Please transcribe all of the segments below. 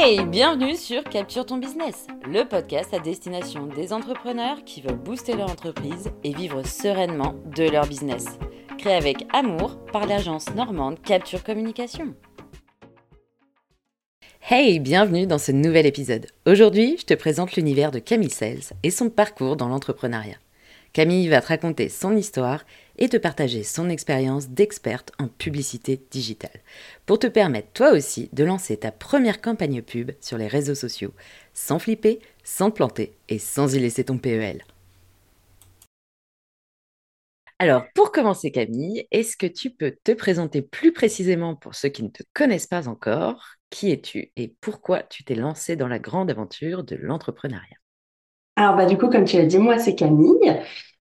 Hey, bienvenue sur Capture ton business, le podcast à destination des entrepreneurs qui veulent booster leur entreprise et vivre sereinement de leur business. Créé avec amour par l'agence normande Capture Communication. Hey, bienvenue dans ce nouvel épisode. Aujourd'hui, je te présente l'univers de Camille Sales et son parcours dans l'entrepreneuriat. Camille va te raconter son histoire et te partager son expérience d'experte en publicité digitale. Pour te permettre toi aussi de lancer ta première campagne pub sur les réseaux sociaux. Sans flipper, sans te planter et sans y laisser ton PEL. Alors, pour commencer, Camille, est-ce que tu peux te présenter plus précisément pour ceux qui ne te connaissent pas encore? Qui es-tu et pourquoi tu t'es lancée dans la grande aventure de l'entrepreneuriat? Alors, bah, du coup, comme tu l'as dit, moi, c'est Camille.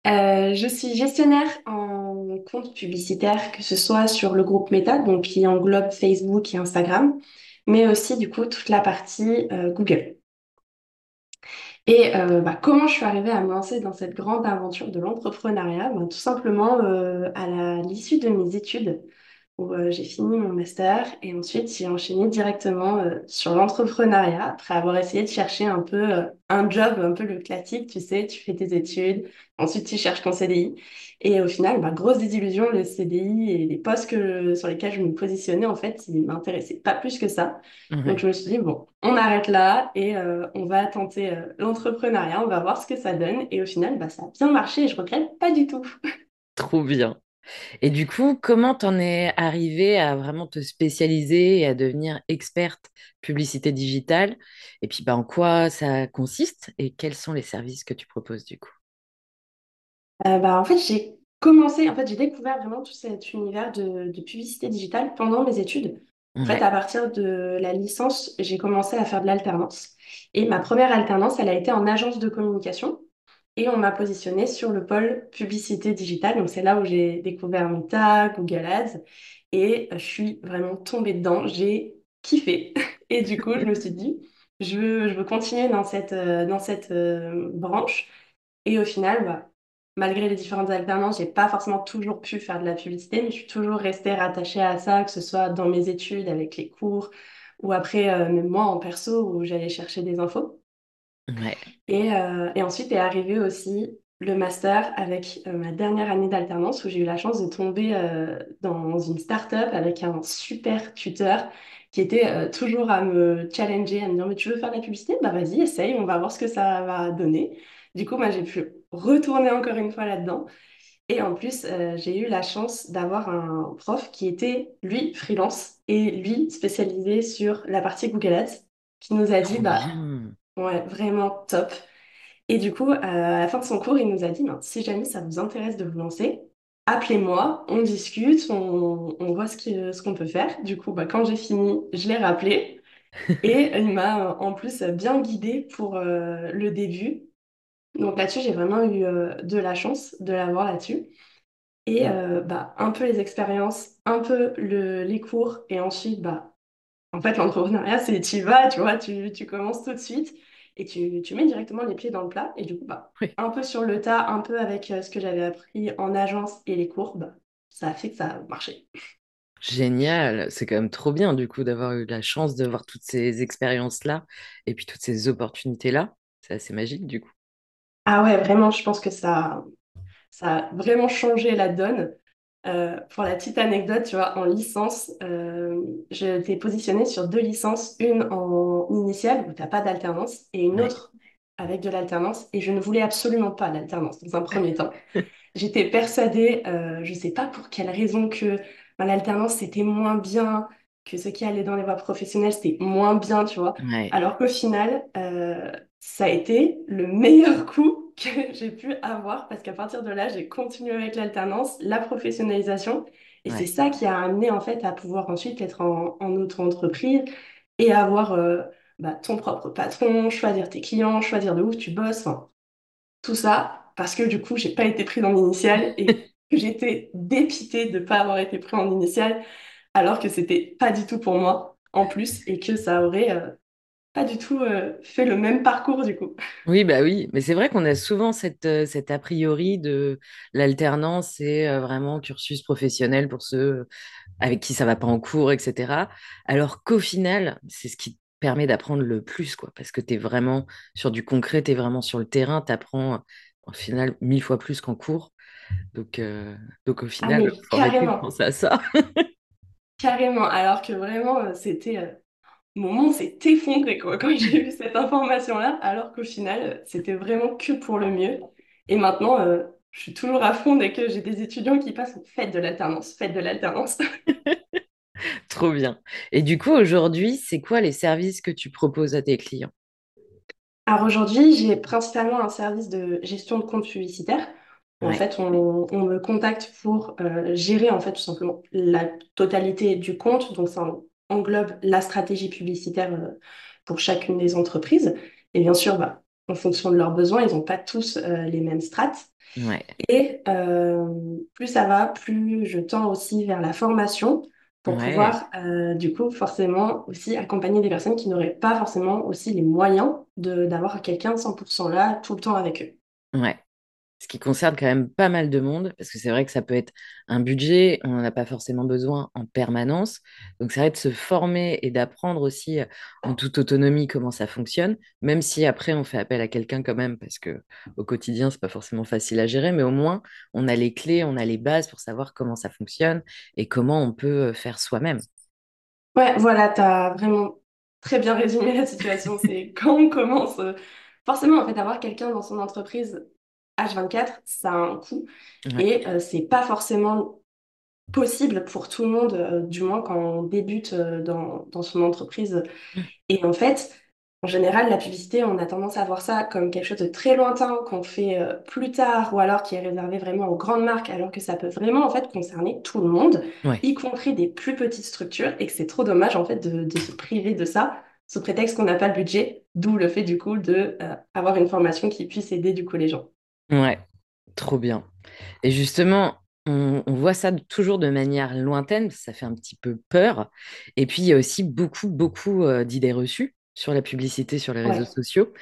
Euh, je suis gestionnaire en compte publicitaire, que ce soit sur le groupe Meta, donc qui englobe Facebook et Instagram, mais aussi, du coup, toute la partie euh, Google. Et euh, bah, comment je suis arrivée à me lancer dans cette grande aventure de l'entrepreneuriat? Bah, Tout simplement, à l'issue de mes études, où euh, j'ai fini mon master et ensuite j'ai enchaîné directement euh, sur l'entrepreneuriat après avoir essayé de chercher un peu euh, un job, un peu le classique, tu sais, tu fais tes études, ensuite tu cherches ton CDI et au final, bah, grosse désillusion, le CDI et les postes que, sur lesquels je me positionnais, en fait, ils m'intéressaient pas plus que ça. Mhm. Donc je me suis dit, bon, on arrête là et on va tenter l'entrepreneuriat, on va voir ce que ça donne et au final, bah, ça a bien marché et je regrette pas du tout. Trop bien. Et du coup, comment t'en es arrivé à vraiment te spécialiser et à devenir experte publicité digitale? Et puis, bah, en quoi ça consiste et quels sont les services que tu proposes du coup? Euh, bah, en fait, j'ai commencé, en fait, j'ai découvert vraiment tout cet univers de, publicité digitale pendant mes études. En fait, à partir de la licence, j'ai commencé à faire de l'alternance. Et ma première alternance, elle a été en agence de communication. Et on m'a positionné sur le pôle publicité digitale. Donc, c'est là où j'ai découvert Meta, Google Ads. Et euh, je suis vraiment tombée dedans. J'ai kiffé. Et du coup, je me suis dit, je veux, je veux continuer dans cette, euh, dans cette euh, branche. Et au final, bah, malgré les différentes alternances, j'ai pas forcément toujours pu faire de la publicité, mais je suis toujours restée rattachée à ça, que ce soit dans mes études, avec les cours, ou après, même moi en perso, où j'allais chercher des infos. Et, euh, et, ensuite est arrivé aussi le master avec euh, ma dernière année d'alternance où j'ai eu la chance de tomber euh, dans une start-up avec un super tuteur qui était toujours à me challenger, à me dire mais tu veux faire de la publicité? Bah vas-y, essaye, on va voir ce que ça va donner. Du coup, moi j'ai pu retourner encore une fois là-dedans. Et en plus, j'ai eu la chance d'avoir un prof qui était, lui, freelance et lui, spécialisé sur la partie Google Ads, qui nous a dit, bah, Ouais, vraiment top. Et du coup, euh, à la fin de son cours, il nous a dit, ben, si jamais ça vous intéresse de vous lancer, appelez-moi, on discute, on, on voit ce ce qu'on peut faire. Du coup, bah, quand j'ai fini, je l'ai rappelé. Et il m'a en plus bien guidée pour euh, le début. Donc là-dessus, j'ai vraiment eu euh, de la chance de l'avoir là-dessus. Et bah, un peu les expériences, un peu le, les cours, et ensuite, bah, en fait, l'entrepreneuriat, c'est tu vas, tu vois, tu, tu commences tout de suite et tu, tu, mets directement les pieds dans le plat. Et du coup, bah, un peu sur le tas, un peu avec euh, ce que j'avais appris en agence et les cours, bah, ça a fait que ça a marché. Génial, c'est quand même trop bien du coup d'avoir eu la chance de voir toutes ces expériences-là et puis toutes ces opportunités-là. C'est assez magique du coup. Ah ouais, vraiment, je pense que ça, ça a vraiment changé la donne. Euh, pour la petite anecdote, tu vois, en licence, euh, je t'ai positionné sur deux licences, une en initiale où tu n'as pas d'alternance et une autre avec de l'alternance. Et je ne voulais absolument pas l'alternance dans un premier temps. J'étais persuadée, euh, je ne sais pas pour quelle raison, que ben, l'alternance c'était moins bien, que ce qui allait dans les voies professionnelles c'était moins bien, tu vois. Alors qu'au final, ça a été le meilleur coup que j'ai pu avoir parce qu'à partir de là, j'ai continué avec l'alternance, la professionnalisation. Et c'est ça qui a amené en fait à pouvoir ensuite être en, auto-entreprise et avoir euh, bah, ton propre patron, choisir tes clients, choisir de où tu bosses, tout ça parce que du coup, j'ai pas été pris dans l'initiale et que j'étais dépitée de ne pas avoir été pris en initiale alors que c'était pas du tout pour moi en plus et que ça aurait euh, pas du tout euh, fait le même parcours du coup. Oui, bah oui, mais c'est vrai qu'on a souvent cette, euh, cet a priori de l'alternance et euh, vraiment cursus professionnel pour ceux avec qui ça va pas en cours, etc. Alors qu'au final, c'est ce qui permet d'apprendre le plus, quoi, parce que tu es vraiment sur du concret, tu es vraiment sur le terrain, tu apprends au final mille fois plus qu'en cours. Donc, donc au Ah final, de carrément, penser à ça. carrément. Alors que vraiment, c'était mon monde s'est effondré quoi, quand j'ai eu cette information-là, alors qu'au final, c'était vraiment que pour le mieux. Et maintenant, euh, je suis toujours à fond dès que j'ai des étudiants qui passent, faites de l'alternance, faites de l'alternance. Trop bien. Et du coup, aujourd'hui, c'est quoi les services que tu proposes à tes clients? Alors aujourd'hui, j'ai principalement un service de gestion de compte publicitaire. En Ouais, fait, on, on me contacte pour euh, gérer en fait tout simplement la totalité du compte. Donc ça englobe la stratégie publicitaire euh, pour chacune des entreprises. Et bien sûr, bah, en fonction de leurs besoins, ils n'ont pas tous euh, les mêmes strates. ouais, Et euh, plus ça va, plus je tends aussi vers la formation pour ouais, pouvoir, euh, du coup, forcément aussi accompagner des personnes qui n'auraient pas forcément aussi les moyens d'avoir quelqu'un 100% là tout le temps avec eux. ouais. Ce qui concerne quand même pas mal de monde, parce que c'est vrai que ça peut être un budget, on n'en a pas forcément besoin en permanence. Donc c'est vrai de se former et d'apprendre aussi euh, en toute autonomie comment ça fonctionne, même si après on fait appel à quelqu'un quand même, parce que au quotidien, c'est pas forcément facile à gérer, mais au moins on a les clés, on a les bases pour savoir comment ça fonctionne et comment on peut euh, faire soi-même. Ouais, voilà, tu as vraiment très bien résumé la situation. C'est quand on commence, euh, forcément, en fait, avoir quelqu'un dans son entreprise H24, ça a un coût. Ouais, et euh, c'est pas forcément possible pour tout le monde, euh, du moins quand on débute euh, dans, dans son entreprise. Et en fait, en général, la publicité, on a tendance à voir ça comme quelque chose de très lointain qu'on fait euh, plus tard ou alors qui est réservé vraiment aux grandes marques, alors que ça peut vraiment en fait concerner tout le monde, ouais, y compris des plus petites structures, et que c'est trop dommage en fait de, de se priver de ça sous prétexte qu'on n'a pas le budget, d'où le fait du coup de euh, avoir une formation qui puisse aider du coup les gens. Ouais, trop bien. Et justement, on, on voit ça de- toujours de manière lointaine, ça fait un petit peu peur. Et puis, il y a aussi beaucoup, beaucoup euh, d'idées reçues sur la publicité sur les réseaux Ouais. sociaux,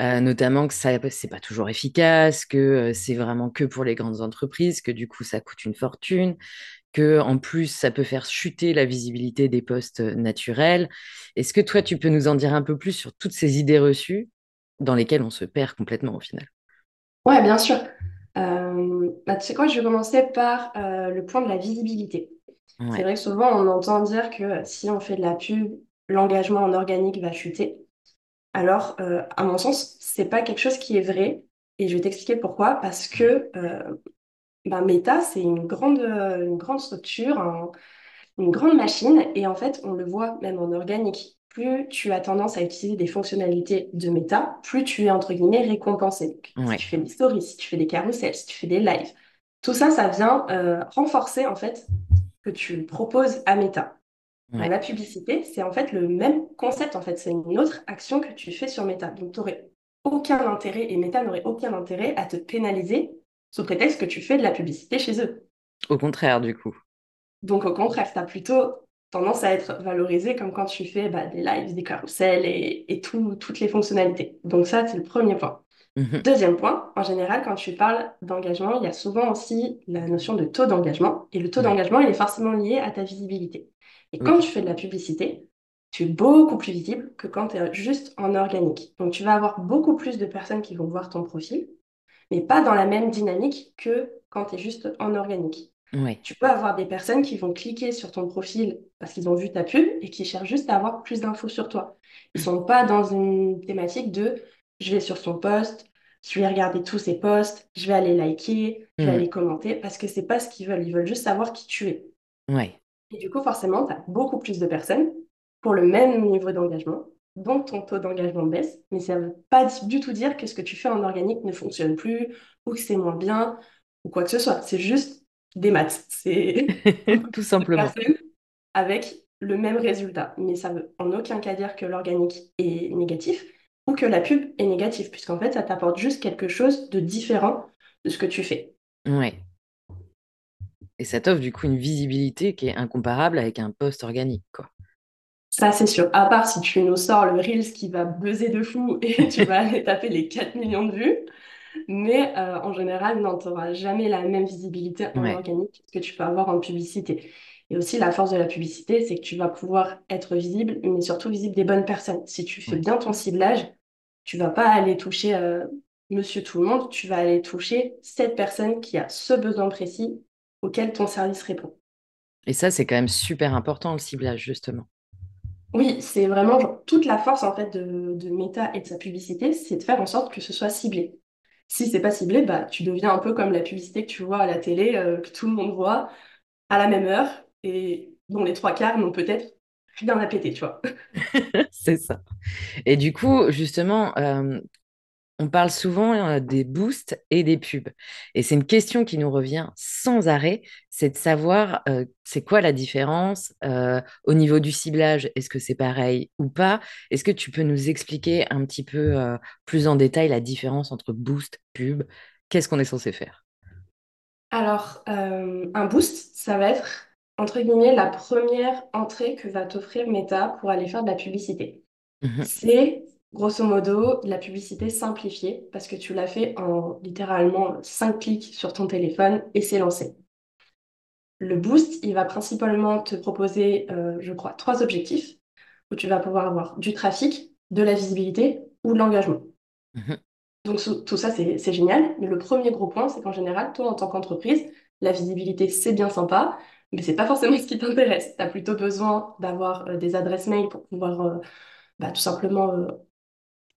euh, notamment que ça, c'est pas toujours efficace, que euh, c'est vraiment que pour les grandes entreprises, que du coup, ça coûte une fortune, que en plus, ça peut faire chuter la visibilité des postes euh, naturels. Est-ce que toi, tu peux nous en dire un peu plus sur toutes ces idées reçues dans lesquelles on se perd complètement au final? Ouais, bien sûr. Euh, bah, tu sais quoi, je vais commencer par euh, le point de la visibilité. C'est vrai que souvent, on entend dire que si on fait de la pub, l'engagement en organique va chuter. Alors, euh, à mon sens, c'est pas quelque chose qui est vrai. Et je vais t'expliquer pourquoi. Parce que ben, Meta, c'est une grande, une grande structure, un- une grande machine. Et en fait, on le voit même en organique. Plus tu as tendance à utiliser des fonctionnalités de Meta, plus tu es, entre guillemets, récompensé. Donc, si tu fais des stories, si tu fais des carousels, si tu fais des lives, tout ça, ça vient euh, renforcer, en fait, que tu proposes à Meta. Ouais, la publicité, c'est en fait le même concept, en fait. C'est une autre action que tu fais sur Meta. Donc, tu n'aurais aucun intérêt, et Meta n'aurait aucun intérêt à te pénaliser sous prétexte que tu fais de la publicité chez eux. au contraire, du coup. Donc, au contraire, tu as plutôt tendance à être valorisé comme quand tu fais bah, des lives, des carousels et, et tout- toutes les fonctionnalités. Donc, ça, c'est le premier point. Mhm. Deuxième point, en général, quand tu parles d'engagement, il y a souvent aussi la notion de taux d'engagement. Et le taux Ouais, d'engagement, il est forcément lié à ta visibilité. Et quand tu fais de la publicité, tu es beaucoup plus visible que quand tu es juste en organique. Donc, tu vas avoir beaucoup plus de personnes qui vont voir ton profil, mais pas dans la même dynamique que quand tu es juste en organique. Tu peux avoir des personnes qui vont cliquer sur ton profil parce qu'ils ont vu ta pub et qui cherchent juste à avoir plus d'infos sur toi. Ils sont pas dans une thématique de je vais sur son post, je vais regarder tous ses posts, je vais aller liker, je vais Mhm. aller commenter parce que c'est pas ce qu'ils veulent. Ils veulent juste savoir qui tu es. ouais, Et du coup, forcément, tu as beaucoup plus de personnes pour le même niveau d'engagement, donc ton taux d'engagement baisse, mais ça ne veut pas du tout dire que ce que tu fais en organique ne fonctionne plus ou que c'est moins bien ou quoi que ce soit. C'est juste des maths. C'est tout simplement. avec le même résultat. Mais ça veut en aucun cas dire que l'organique est négatif ou que la pub est négative, puisqu'en fait, ça t'apporte juste quelque chose de différent de ce que tu fais. Ouais. Et ça t'offre du coup une visibilité qui est incomparable avec un poste organique, quoi. Ça, c'est sûr. À part si tu nous sors le Reels qui va buzzer de fou et tu vas aller taper les 4 millions de vues. Mais euh, en général, non, tu n'auras jamais la même visibilité en Ouais, organique que tu peux avoir en publicité. Et aussi, la force de la publicité, c'est que tu vas pouvoir être visible, mais surtout visible des bonnes personnes. Si tu fais bien ton ciblage, tu vas pas aller toucher euh, monsieur tout le monde, tu vas aller toucher cette personne qui a ce besoin précis auquel ton service répond. Et ça, c'est quand même super important, le ciblage, justement. Oui, c'est vraiment toute la force en fait de, de Meta et de sa publicité, c'est de faire en sorte que ce soit ciblé. Si c'est pas ciblé, bah, tu deviens un peu comme la publicité que tu vois à la télé, euh, que tout le monde voit à la même heure et dont les trois quarts n'ont peut-être rien à péter, tu vois. c'est ça. Et du coup, justement, euh, on parle souvent euh, des boosts et des pubs. Et c'est une question qui nous revient sans arrêt, c'est de savoir euh, c'est quoi la différence euh, au niveau du ciblage? Est-ce que c'est pareil ou pas? Est-ce que tu peux nous expliquer un petit peu plus en détail la différence entre boost, pub? Qu'est-ce qu'on est censé faire? Alors, un boost, ça va être, entre guillemets, la première entrée que va t'offrir Meta pour aller faire de la publicité. Mmh c'est grosso modo, la publicité simplifiée, parce que tu l'as fait en littéralement 5 clics sur ton téléphone et c'est lancé. Le boost, il va principalement te proposer, euh, je crois, trois objectifs, où tu vas pouvoir avoir du trafic, de la visibilité ou de l'engagement. Mhm. Donc tout ça, c'est génial. Mais le premier gros point, c'est qu'en général, toi, en tant qu'entreprise, la visibilité, c'est bien sympa, mais c'est pas forcément ce qui t'intéresse. Tu as plutôt besoin d'avoir euh, des adresses mail pour pouvoir euh, bah, tout simplement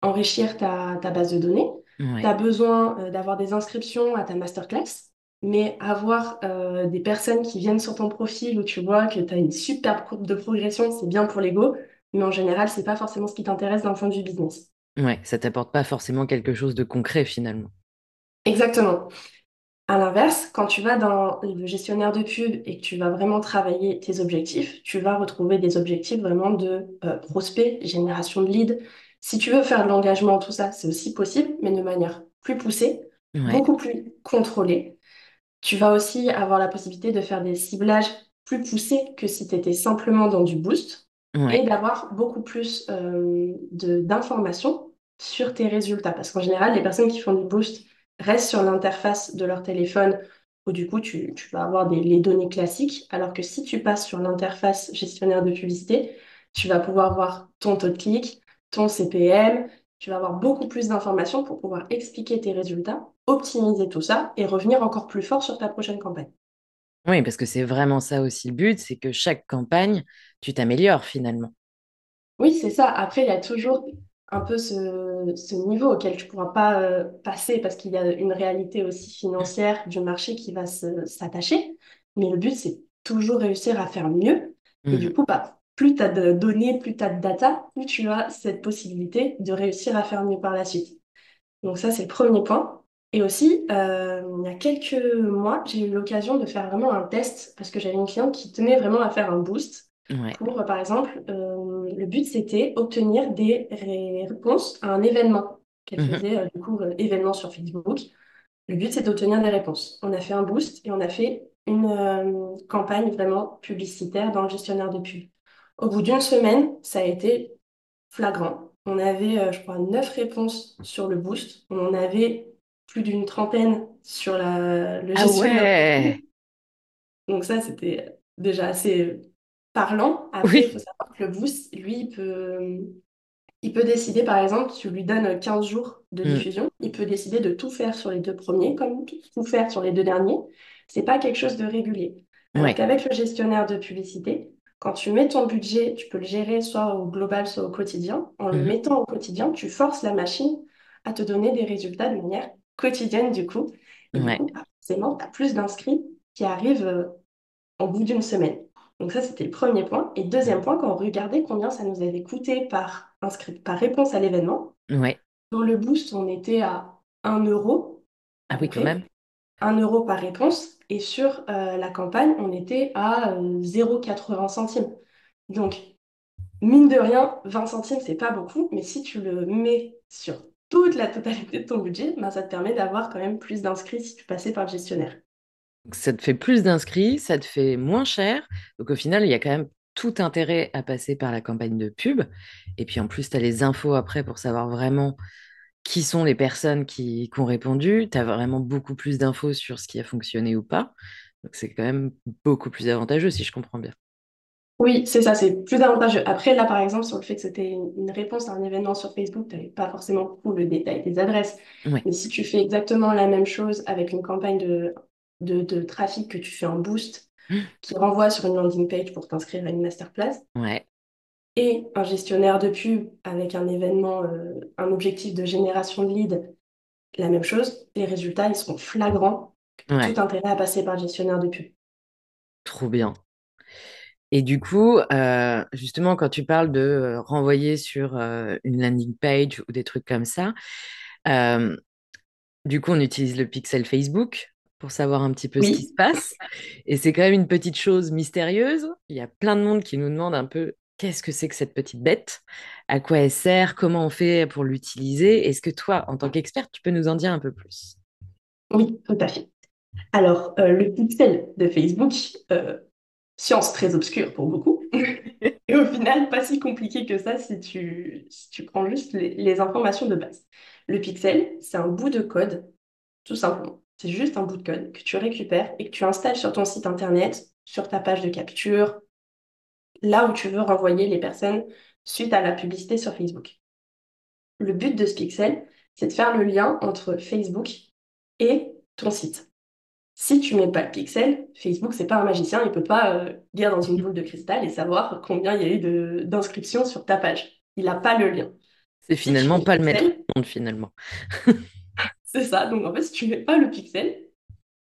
enrichir ta, base de données. Tu as besoin euh, d'avoir des inscriptions à ta masterclass, mais avoir euh, des personnes qui viennent sur ton profil où tu vois que tu as une superbe courbe de progression, c'est bien pour l'ego, mais en général, c'est pas forcément ce qui t'intéresse d'un point de vue business. Ouais, ça t'apporte pas forcément quelque chose de concret finalement. Exactement. À l'inverse, quand tu vas dans le gestionnaire de pub et que tu vas vraiment travailler tes objectifs, tu vas retrouver des objectifs vraiment de euh, prospect, génération de leads, si tu veux faire de l'engagement, tout ça, c'est aussi possible, mais de manière plus poussée, beaucoup plus contrôlée. Tu vas aussi avoir la possibilité de faire des ciblages plus poussés que si tu étais simplement dans du boost et d'avoir beaucoup plus euh, d'informations sur tes résultats. Parce qu'en général, les personnes qui font du boost restent sur l'interface de leur téléphone où du coup, tu, vas avoir des, les données classiques, alors que si tu passes sur l'interface gestionnaire de publicité, tu vas pouvoir voir ton taux de clic, ton CPM, tu vas avoir beaucoup plus d'informations pour pouvoir expliquer tes résultats, optimiser tout ça et revenir encore plus fort sur ta prochaine campagne. Oui, parce que c'est vraiment ça aussi le but, c'est que chaque campagne, tu t'améliores finalement. Oui, c'est ça. Après, il y a toujours un peu ce, niveau auquel tu ne pourras pas euh, passer parce qu'il y a une réalité aussi financière du marché qui va s'attacher. Mais le but, c'est toujours réussir à faire mieux. Et du mmh. coup, bah, plus tu as de données, plus tu as de data, plus tu as cette possibilité de réussir à faire mieux par la suite. Donc ça, c'est le premier point. Et aussi, euh, il y a quelques mois, j'ai eu l'occasion de faire vraiment un test parce que j'avais une cliente qui tenait vraiment à faire un boost. Pour, par exemple, euh, le but, c'était obtenir des réponses à un événement qu'elle mhm. faisait, euh, du coup, événement sur Facebook. Le but, c'est d'obtenir des réponses. On a fait un boost et on a fait une campagne vraiment publicitaire dans le gestionnaire de pub. Au bout d'une semaine, ça a été flagrant. On avait, euh, je crois, neuf réponses sur le boost. On en avait plus d'une trentaine sur la, le ah ouais. Donc ça, c'était déjà assez parlant. Après, il faut savoir que le boost, lui, il peut, il peut décider, par exemple, tu lui donnes 15 jours de mm. diffusion, il peut décider de tout faire sur les deux premiers, comme tout faire sur les deux derniers. C'est pas quelque chose de régulier. Alors qu'avec le gestionnaire de publicité, quand tu mets ton budget, tu peux le gérer soit au global, soit au quotidien. En le mhm. mettant au quotidien, tu forces la machine à te donner des résultats de manière quotidienne, du coup. Et du coup, forcément, tu as plus d'inscrits qui arrivent euh, au bout d'une semaine. Donc ça, c'était le premier point. Et deuxième point, quand on regardait combien ça nous avait coûté par, inscrit, par réponse à l'événement, ouais. dans le boost, on était à 1 euro. Ah oui, quand même. 1 euro par réponse. Et sur euh, la campagne, on était à 0,80 euh, centimes. Donc, mine de rien, 20 centimes, c'est pas beaucoup, mais si tu le mets sur toute la totalité de ton budget, ben, ça te permet d'avoir quand même plus d'inscrits si tu passais par le gestionnaire. Ça te fait plus d'inscrits, ça te fait moins cher. Donc au final, il y a quand même tout intérêt à passer par la campagne de pub. Et puis en plus, tu as les infos après pour savoir vraiment qui sont les personnes qui, ont répondu. Tu as vraiment beaucoup plus d'infos sur ce qui a fonctionné ou pas. Donc c'est quand même beaucoup plus avantageux si je comprends bien. Oui, c'est ça, c'est plus avantageux. Après, là, par exemple, sur le fait que c'était une réponse à un événement sur Facebook, tu n'avais pas forcément tout le détail des adresses. Mais si tu fais exactement la même chose avec une campagne de, de, de trafic que tu fais en boost, qui renvoie sur une landing page pour t'inscrire à une masterclass, ouais, et un gestionnaire de pub avec un événement, euh, un objectif de génération de leads, la même chose, les résultats, ils seront flagrants. ouais, Tout intérêt à passer par le gestionnaire de pub. trop bien. Et du coup, euh, justement, quand tu parles de euh, renvoyer sur euh, une landing page ou des trucs comme ça, du coup, on utilise le pixel Facebook pour savoir un petit peu ce qui se passe. Et c'est quand même une petite chose mystérieuse. Il y a plein de monde qui nous demande un peu qu'est-ce que c'est que cette petite bête, à quoi elle sert, comment on fait pour l'utiliser? Est-ce que toi, en tant qu'expert, tu peux nous en dire un peu plus? oui, tout à fait. Alors, euh, le pixel de Facebook, euh, science très obscure pour beaucoup, et au final, pas si compliqué que ça si tu, si prends juste les informations de base. Le pixel, c'est un bout de code, tout simplement. C'est juste un bout de code que tu récupères et que tu installes sur ton site internet, sur ta page de capture, là où tu veux renvoyer les personnes suite à la publicité sur Facebook. Le but de ce pixel, c'est de faire le lien entre Facebook et ton site. Si tu mets pas le pixel, Facebook, c'est pas un magicien, il peut pas euh, lire dans une boule de cristal et savoir combien il y a eu d'inscriptions sur ta page. Il n'a pas le lien. C'est Si finalement pas le maître monde, finalement. c'est ça. Donc en fait, si tu mets pas le pixel,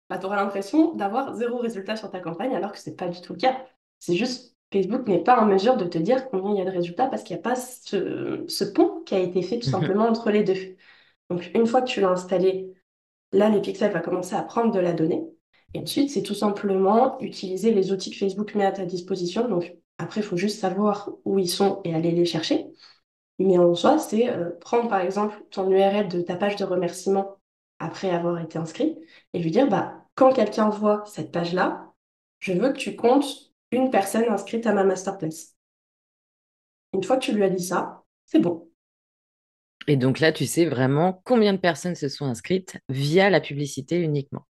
bah, tu auras l'impression d'avoir zéro résultat sur ta campagne alors que c'est pas du tout le cas. C'est juste Facebook n'est pas en mesure de te dire combien il y a de résultats parce qu'il n'y a pas ce, ce pont qui a été fait tout Mhm. simplement entre les deux. Donc une fois que tu l'as installé, là, les pixels va commencer à prendre de la donnée. Et ensuite, c'est tout simplement utiliser les outils que Facebook met à ta disposition. Donc après, il faut juste savoir où ils sont et aller les chercher. Mais en soi, c'est euh, prendre par exemple ton URL de ta page de remerciement après avoir été inscrit et lui dire, bah, quand quelqu'un voit cette page-là, je veux que tu comptes une personne inscrite à ma masterclass. Une fois que tu lui as dit ça, c'est bon. Et donc là, tu sais vraiment combien de personnes se sont inscrites via la publicité uniquement.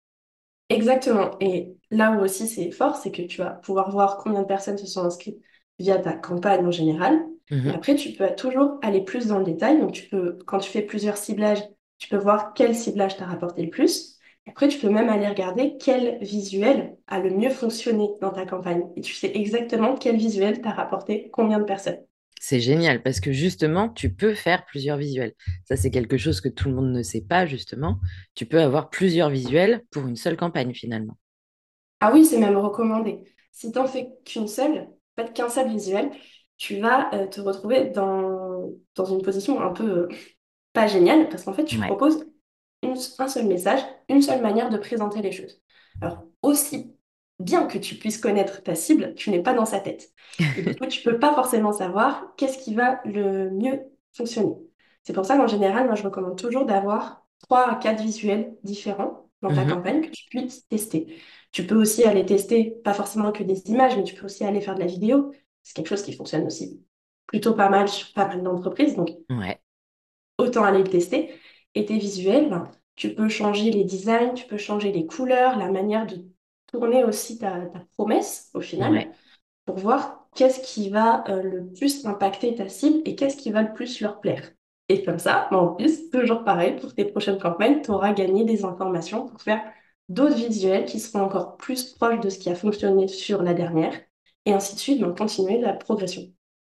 Exactement. Et là où aussi c'est fort, c'est que tu vas pouvoir voir combien de personnes se sont inscrites via ta campagne en général. Mhm. après, tu peux toujours aller plus dans le détail. Donc, tu peux, quand tu fais plusieurs ciblages, tu peux voir quel ciblage t'a rapporté le plus. Après, tu peux même aller regarder quel visuel a le mieux fonctionné dans ta campagne. Et tu sais exactement quel visuel t'a rapporté combien de personnes. C'est génial parce que justement, tu peux faire plusieurs visuels. Ça, c'est quelque chose que tout le monde ne sait pas, justement. Tu peux avoir plusieurs visuels pour une seule campagne, finalement. Ah oui, c'est même recommandé. Si tu n'en fais qu'une seule, pas qu'un seul visuel, tu vas euh, te retrouver dans, dans une position un peu euh, pas géniale parce qu'en fait, tu Ouais. proposes une- un seul message, une seule manière de présenter les choses. Alors, aussi bien que tu puisses connaître ta cible, tu n'es pas dans sa tête. Et du coup, tu peux pas forcément savoir qu'est-ce qui va le mieux fonctionner. C'est pour ça qu'en général, moi, je recommande toujours d'avoir trois à quatre visuels différents dans ta Mhm. campagne que tu puisses tester. Tu peux aussi aller tester, pas forcément que des images, mais tu peux aussi aller faire de la vidéo. C'est quelque chose qui fonctionne aussi plutôt pas mal sur pas mal d'entreprises. Donc, Ouais. autant aller le tester. Et tes visuels, ben, tu peux changer les designs, tu peux changer les couleurs, la manière de tourner aussi ta, ta promesse au final Ouais. pour voir qu'est-ce qui va euh, le plus impacter ta cible et qu'est-ce qui va le plus leur plaire. Et comme ça, ben, en plus, toujours pareil, pour tes prochaines campagnes, tu auras gagné des informations pour faire d'autres visuels qui seront encore plus proches de ce qui a fonctionné sur la dernière. Et ainsi de suite, ben, continuer la progression.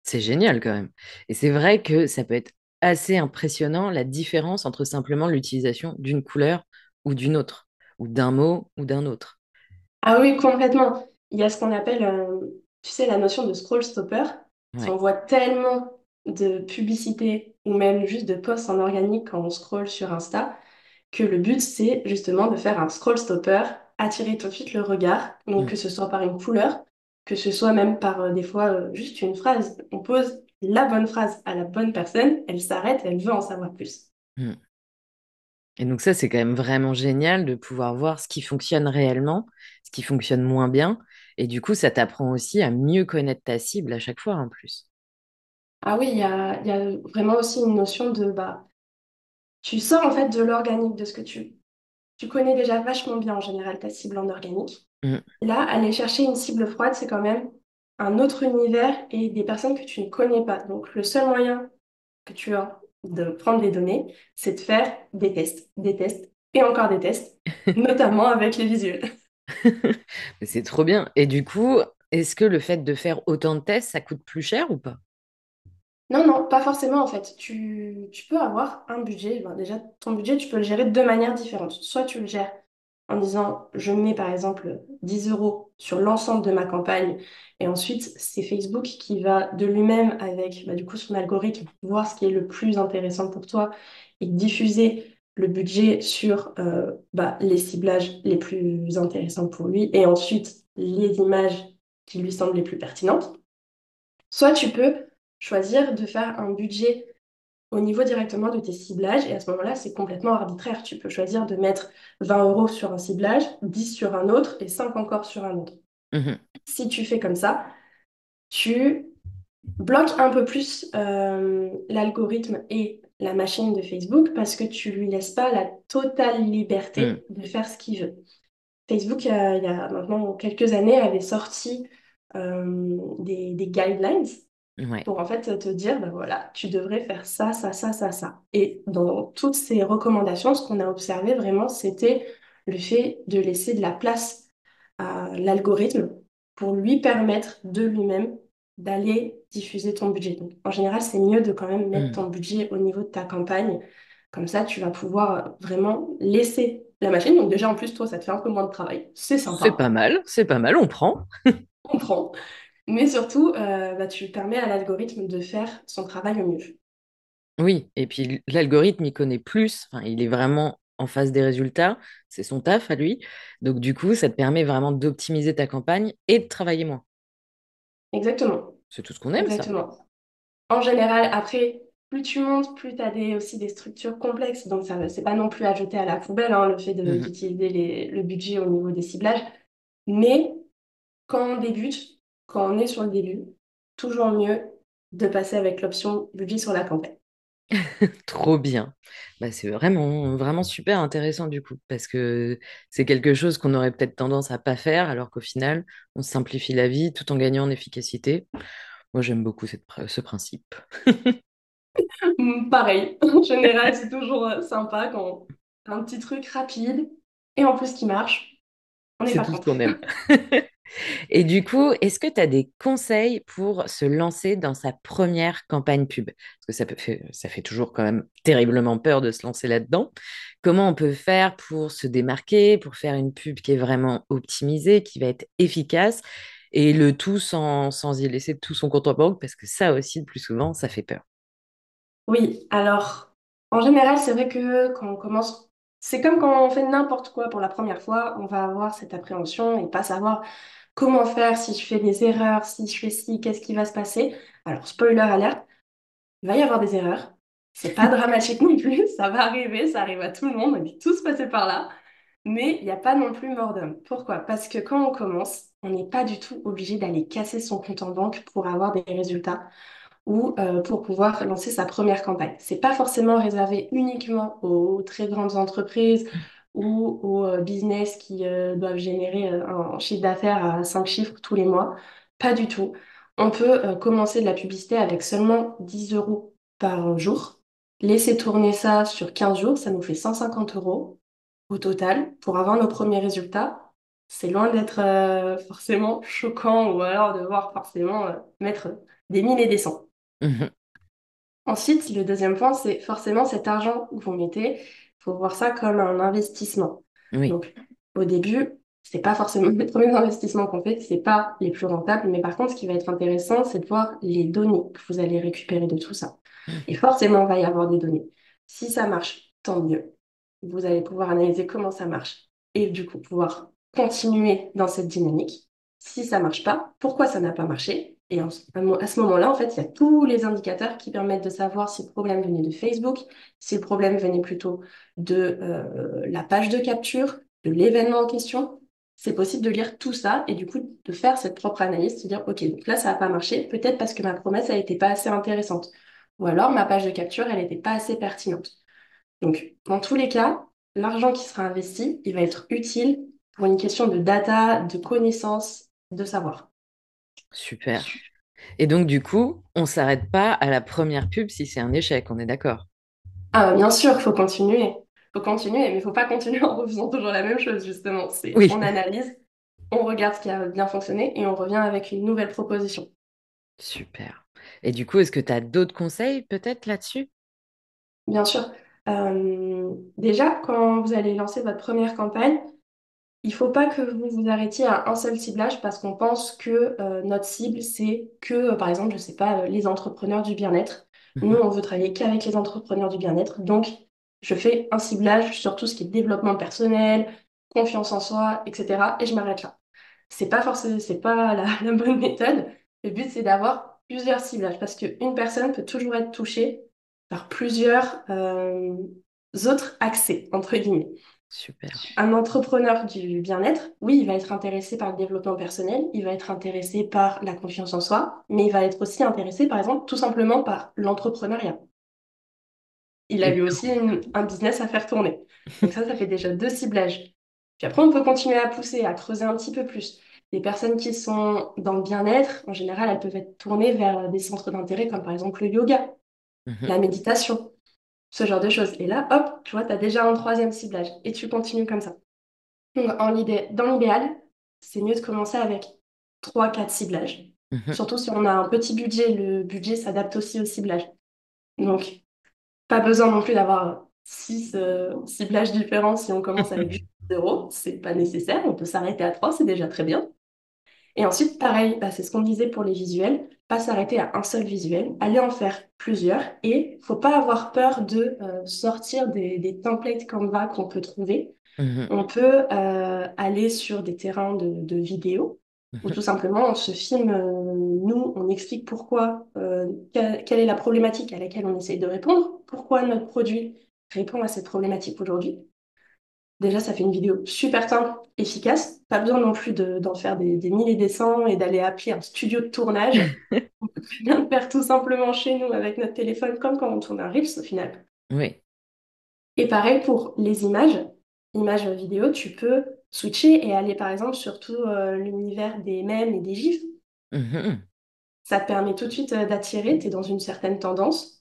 C'est génial quand même. Et c'est vrai que ça peut être assez impressionnant la différence entre simplement l'utilisation d'une couleur ou d'une autre, ou d'un mot ou d'un autre. Ah oui, complètement. Il y a ce qu'on appelle, euh, tu sais, la notion de scroll stopper. Ouais. on voit tellement de publicités ou même juste de posts en organique quand on scrolle sur Insta, que le but, c'est justement de faire un scroll stopper, attirer tout de suite le regard, donc Mm. que ce soit par une couleur, que ce soit même par euh, des fois euh, juste une phrase. On pose la bonne phrase à la bonne personne, elle s'arrête, elle veut en savoir plus. Mm. Et donc ça, c'est quand même vraiment génial de pouvoir voir ce qui fonctionne réellement, ce qui fonctionne moins bien. Et du coup, ça t'apprend aussi à mieux connaître ta cible à chaque fois en plus. Ah oui, il y a, il y a vraiment aussi une notion de, bah, tu sors en fait de l'organique, de ce que tu Tu connais déjà vachement bien en général ta cible en organique. Mm. Là, aller chercher une cible froide, c'est quand même un autre univers et des personnes que tu ne connais pas. Donc, le seul moyen que tu as de prendre des données, c'est de faire des tests, des tests et encore des tests, notamment avec les visuels. C'est trop bien. Et du coup, est-ce que le fait de faire autant de tests, ça coûte plus cher ou pas? Non, non, pas forcément en fait. Tu, tu peux avoir un budget. Ben, déjà, ton budget, tu peux le gérer de deux manières différentes. Soit tu le gères en disant, je mets par exemple 10 euros sur l'ensemble de ma campagne et ensuite c'est Facebook qui va de lui-même avec bah, du coup son algorithme voir ce qui est le plus intéressant pour toi et diffuser le budget sur euh, bah, les ciblages les plus intéressants pour lui et ensuite les images qui lui semblent les plus pertinentes. Soit tu peux choisir de faire un budget au niveau directement de tes ciblages. Et à ce moment-là, c'est complètement arbitraire. Tu peux choisir de mettre 20 euros sur un ciblage, 10 sur un autre et 5 encore sur un autre. Mhm. Si tu fais comme ça, tu bloques un peu plus euh, l'algorithme et la machine de Facebook parce que tu lui laisses pas la totale liberté Mm. de faire ce qu'il veut. Facebook, euh, il y a maintenant quelques années, avait sorti euh, des, des guidelines Ouais. pour en fait te dire, ben voilà, tu devrais faire ça, ça, ça, ça, ça. Et dans toutes ces recommandations, ce qu'on a observé vraiment, c'était le fait de laisser de la place à l'algorithme pour lui permettre de lui-même d'aller diffuser ton budget. Donc, en général, c'est mieux de quand même mettre Mm. ton budget au niveau de ta campagne. Comme ça, tu vas pouvoir vraiment laisser la machine. Donc déjà, en plus, toi, ça te fait un peu moins de travail. C'est C'est pas sympa, mal, c'est pas mal, on prend. on prend. Mais surtout, euh, bah, tu permets à l'algorithme de faire son travail au mieux. Oui, et puis l'algorithme, il connaît plus, enfin, il est vraiment en face des résultats, c'est son taf à lui. Donc du coup, ça te permet vraiment d'optimiser ta campagne et de travailler moins. Exactement, C'est tout ce qu'on aime, ça. exactement. En général, après, plus tu montes, plus tu as des, aussi des structures complexes. Donc, ça, c'est pas non plus à jeter à la poubelle, hein, le fait Mhm. d'utiliser le budget au niveau des ciblages. Mais quand on débute, quand on est sur le début, toujours mieux de passer avec l'option budget sur la campagne. Trop bien. Bah, c'est vraiment, vraiment super intéressant du coup, parce que c'est quelque chose qu'on aurait peut-être tendance à pas faire, alors qu'au final, on simplifie la vie tout en gagnant en efficacité. Moi, j'aime beaucoup cette ce principe. Hum, Pareil, en général, c'est toujours euh, sympa quand un petit truc rapide et en plus qui marche, on pas tout ce contre. qu'on aime. Et du coup, est-ce que tu as des conseils pour se lancer dans sa première campagne pub? Parce que ça fait toujours quand même terriblement peur de se lancer là-dedans. Comment on peut faire pour se démarquer, pour faire une pub qui est vraiment optimisée, qui va être efficace, et le tout sans, sans y laisser tout son compte en banque, parce que ça aussi, le plus souvent, ça fait peur. Oui, alors, en général, c'est vrai que quand on commence, c'est comme quand on fait n'importe quoi pour la première fois, on va avoir cette appréhension et pas savoir comment faire, si je fais des erreurs, si je fais ci, qu'est-ce qui va se passer? Alors, spoiler alert, il va y avoir des erreurs. C'est pas dramatique non plus, ça va arriver, ça arrive à tout le monde, on est tous passés par là. Mais il n'y a pas non plus mort d'homme. Pourquoi? Parce que quand on commence, on n'est pas du tout obligé d'aller casser son compte en banque pour avoir des résultats ou euh, pour pouvoir lancer sa première campagne. C'est pas forcément réservé uniquement aux très grandes entreprises ou aux euh, business qui euh, doivent générer euh, un chiffre d'affaires à 5 chiffres tous les mois. Pas du tout. On peut euh, commencer de la publicité avec seulement 10 euros par jour. Laisser tourner ça sur 15 jours, ça nous fait 150 euros au total pour avoir nos premiers résultats. C'est loin d'être euh, forcément choquant ou alors de voir forcément mettre des mille et des cents. Mhm. Ensuite, le deuxième point, c'est forcément cet argent que vous mettez. Il faut voir ça comme un investissement. Oui. Donc, au début, c'est pas forcément les premiers investissements qu'on fait, c'est pas les plus rentables. Mais par contre, ce qui va être intéressant, c'est de voir les données que vous allez récupérer de tout ça. Et forcément, il va y avoir des données. Si ça marche, tant mieux. Vous allez pouvoir analyser comment ça marche et du coup pouvoir continuer dans cette dynamique. Si ça marche pas, pourquoi ça n'a pas marché? Et à ce moment-là, en fait, il y a tous les indicateurs qui permettent de savoir si le problème venait de Facebook, si le problème venait plutôt de euh, la page de capture, de l'événement en question. C'est possible de lire tout ça et du coup de faire cette propre analyse, de dire, OK, donc là, ça n'a pas marché, peut-être parce que ma promesse, n'était pas assez intéressante. Ou alors ma page de capture, elle n'était pas assez pertinente. Donc, dans tous les cas, l'argent qui sera investi, il va être utile pour une question de data, de connaissance, de savoir. Super. Et donc, du coup, on s'arrête pas à la première pub si c'est un échec, on est d'accord? Ah, bien sûr, il faut continuer. faut continuer, mais il faut pas continuer en refaisant toujours la même chose, justement. C'est Oui, on analyse, on regarde ce qui a bien fonctionné et on revient avec une nouvelle proposition. super. Et du coup, est-ce que tu as d'autres conseils peut-être là-dessus? Bien sûr. Euh, déjà, quand vous allez lancer votre première campagne, il faut pas que vous vous arrêtiez à un seul ciblage parce qu'on pense que euh, notre cible, c'est que, euh, par exemple, je sais pas, euh, les entrepreneurs du bien-être. Nous, Mhm, on veut travailler qu'avec les entrepreneurs du bien-être. Donc, je fais un ciblage sur tout ce qui est développement personnel, confiance en soi, etc. Et je m'arrête là. C'est pas forcément, c'est pas la, la bonne méthode. Le but, c'est d'avoir plusieurs ciblages parce qu'une personne peut toujours être touchée par plusieurs autres accès, entre guillemets. Super. Un entrepreneur du bien-être, oui, il va être intéressé par le développement personnel, il va être intéressé par la confiance en soi, mais il va être aussi intéressé, par exemple, tout simplement par l'entrepreneuriat. Il a lui aussi une- un business à faire tourner. Donc ça, ça fait déjà deux ciblages. Puis après, on peut continuer à pousser, à creuser un petit peu plus. Les personnes qui sont dans le bien-être, en général, elles peuvent être tournées vers des centres d'intérêt comme par exemple le yoga, Mhm, la méditation, ce genre de choses. Et là, hop, tu vois, tu as déjà un troisième ciblage et tu continues comme ça. Donc, en l'idée, dans l'idéal, c'est mieux de commencer avec trois, quatre ciblages. mhm. Surtout si on a un petit budget, le budget s'adapte aussi au ciblage. Donc, pas besoin non plus d'avoir six euh, ciblages différents si on commence avec juste zéro. C'est pas nécessaire. On peut s'arrêter à trois, c'est déjà très bien. Et ensuite, pareil, bah, c'est ce qu'on disait pour les visuels, pas s'arrêter à un seul visuel, aller en faire plusieurs. Et faut pas avoir peur de euh, sortir des, des templates Canva qu'on peut trouver Mhm, on peut euh, aller sur des terrains de, de vidéos où mhm, tout simplement on se filme, euh, nous, on explique pourquoi, quelle, quelle est la problématique à laquelle on essaye de répondre, pourquoi notre produit répond à cette problématique aujourd'hui. Déjà, ça fait une vidéo super simple, efficace. Pas besoin non plus de- d'en faire des, des milliers des cents et d'aller appeler un studio de tournage. On peut bien le faire tout simplement chez nous avec notre téléphone, comme quand on tourne un Reels au final. Oui. Et pareil pour les images, images vidéo, tu peux switcher et aller par exemple sur tout euh, l'univers des mèmes et des gifs. Mhm. Ça te permet tout de suite euh, d'attirer, tu es dans une certaine tendance.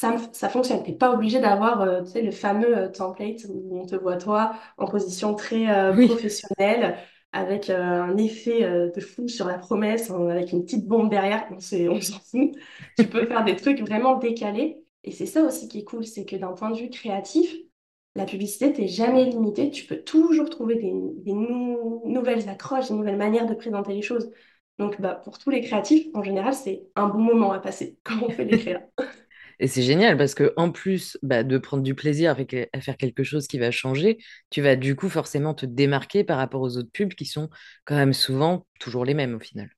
Ça, ça fonctionne. Tu n'es pas obligé d'avoir euh, tu sais, le fameux euh, template où on te voit toi en position très euh, Oui. professionnelle, avec un effet de fou sur la promesse, avec une petite bombe derrière, on s'en fout. Tu peux faire des trucs vraiment décalés. Et c'est ça aussi qui est cool, c'est que d'un point de vue créatif, la publicité, t'es jamais limité. Tu peux toujours trouver des, des nou- nouvelles accroches, des nouvelles manières de présenter les choses. Donc, bah, pour tous les créatifs, en général, c'est un bon moment à passer quand on fait les créas. Et c'est génial parce que en plus bah, de prendre du plaisir avec, à faire quelque chose qui va changer, tu vas du coup forcément te démarquer par rapport aux autres pubs qui sont quand même souvent toujours les mêmes au final.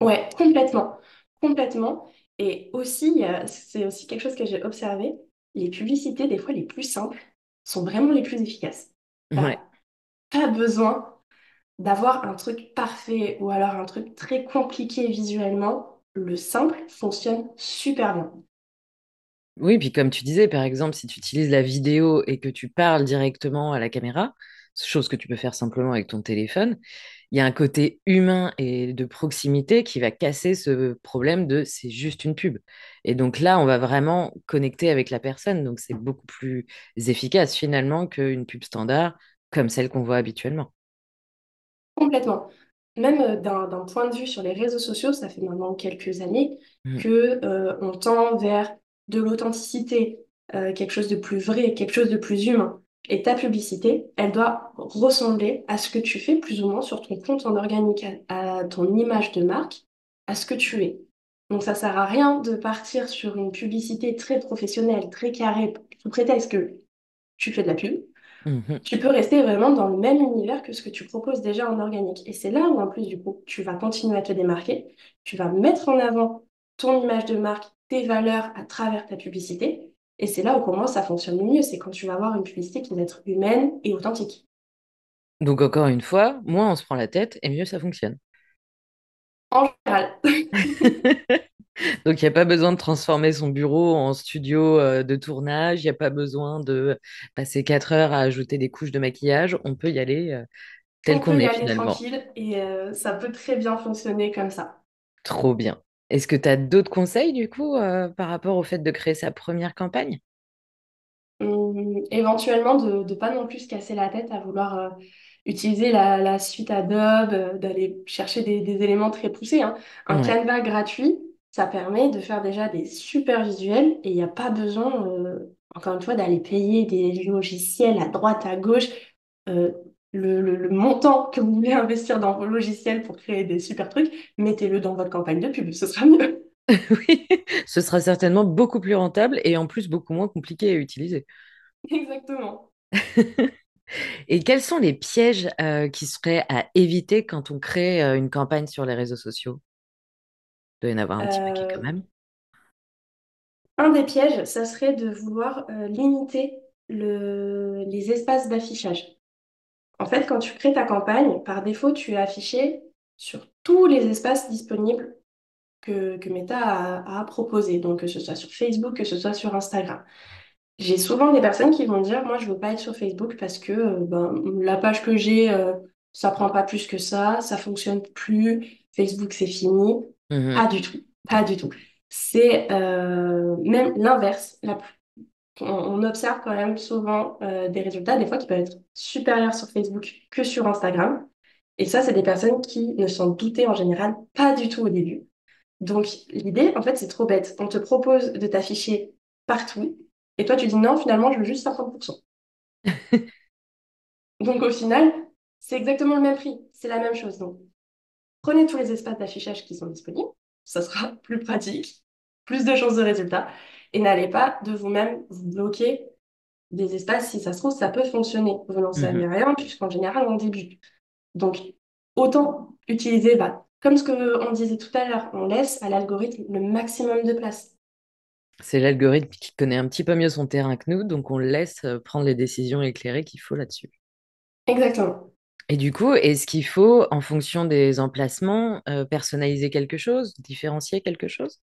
Ouais, complètement. Complètement. Et aussi, c'est aussi quelque chose que j'ai observé, les publicités, des fois les plus simples, sont vraiment les plus efficaces. Ouais. Pas besoin d'avoir un truc parfait ou alors un truc très compliqué visuellement. Le simple fonctionne super bien. Oui, puis comme tu disais, par exemple, si tu utilises la vidéo et que tu parles directement à la caméra, chose que tu peux faire simplement avec ton téléphone, il y a un côté humain et de proximité qui va casser ce problème de c'est juste une pub. Et donc là, on va vraiment connecter avec la personne. Donc c'est beaucoup plus efficace finalement qu'une pub standard comme celle qu'on voit habituellement. Complètement. Même euh, d'un point de vue sur les réseaux sociaux, ça fait maintenant quelques années Mm. que euh, on tend vers de l'authenticité, euh, quelque chose de plus vrai, quelque chose de plus humain. Et ta publicité, elle doit ressembler à ce que tu fais plus ou moins sur ton compte en organique, à, à ton image de marque, à ce que tu es. Donc ça sert à rien de partir sur une publicité très professionnelle, très carrée, sous prétexte que tu fais de la pub. Mhm. Tu peux rester vraiment dans le même univers que ce que tu proposes déjà en organique. Et c'est là où, en plus, du coup, tu vas continuer à te démarquer. Tu vas mettre en avant ton image de marque, tes valeurs à travers ta publicité. Et c'est là où, moi, ça fonctionne le mieux. C'est quand tu vas avoir une publicité qui va être humaine et authentique. Donc encore une fois, moins on se prend la tête et mieux ça fonctionne. En général. Donc, il n'y a pas besoin de transformer son bureau en studio euh, de tournage. Il n'y a pas besoin de passer quatre heures à ajouter des couches de maquillage. On peut y aller euh, tel On qu'on peut y est aller finalement. tranquille et euh, ça peut très bien fonctionner comme ça. Trop bien. Est-ce que tu as d'autres conseils du coup euh, par rapport au fait de créer sa première campagne? Hum, éventuellement, de ne pas non plus se casser la tête à vouloir euh, utiliser la, la suite Adobe, euh, d'aller chercher des, des éléments très poussés, hein. Un Ouais. Canva gratuit, ça permet de faire déjà des super visuels et il n'y a pas besoin, encore une fois, d'aller payer des logiciels à droite, à gauche. Le, le- le montant que vous voulez investir dans vos logiciels pour créer des super trucs, mettez-le dans votre campagne de pub, ce sera mieux. Oui, ce sera certainement beaucoup plus rentable et en plus beaucoup moins compliqué à utiliser. Exactement. Et quels sont les pièges euh, qui seraient à éviter quand on crée euh, une campagne sur les réseaux sociaux? Il doit y en avoir un petit paquet Euh, quand même. Un des pièges, ça serait de vouloir limiter le- les espaces d'affichage. En fait, quand tu crées ta campagne, par défaut, tu es affiché sur tous les espaces disponibles que, que Meta a, a proposé, donc que ce soit sur Facebook, que ce soit sur Instagram. J'ai souvent des personnes qui vont dire, moi, je veux pas être sur Facebook parce que euh, ben, la page que j'ai, euh, ça prend pas plus que ça, ça fonctionne plus, Facebook, c'est fini. Pas Mhm. du tout, pas du tout. C'est euh, même l'inverse. La On, on observe quand même souvent euh, des résultats, des fois qui peuvent être supérieurs sur Facebook que sur Instagram. Et ça, c'est des personnes qui ne s'en doutaient en général pas du tout au début. Donc, l'idée, en fait, c'est trop bête. On te propose de t'afficher partout, et toi, tu dis non, finalement, je veux juste 50%. Donc, au final, c'est exactement le même prix. C'est la même chose. Donc, prenez tous les espaces d'affichage qui sont disponibles. Ça sera plus pratique, plus de chances de résultats. Et n'allez pas de vous-même vous bloquer des espaces. Si ça se trouve, ça peut fonctionner. Vous n'en savez Mhm. rien, puisqu'en général, on débute. Donc, autant utiliser, bah, comme ce qu'on disait tout à l'heure, on laisse à l'algorithme le maximum de place. C'est l'algorithme qui connaît un petit peu mieux son terrain que nous, donc on le laisse euh, prendre les décisions éclairées qu'il faut là-dessus. Exactement. Et du coup, est-ce qu'il faut, en fonction des emplacements, euh, personnaliser quelque chose, différencier quelque chose?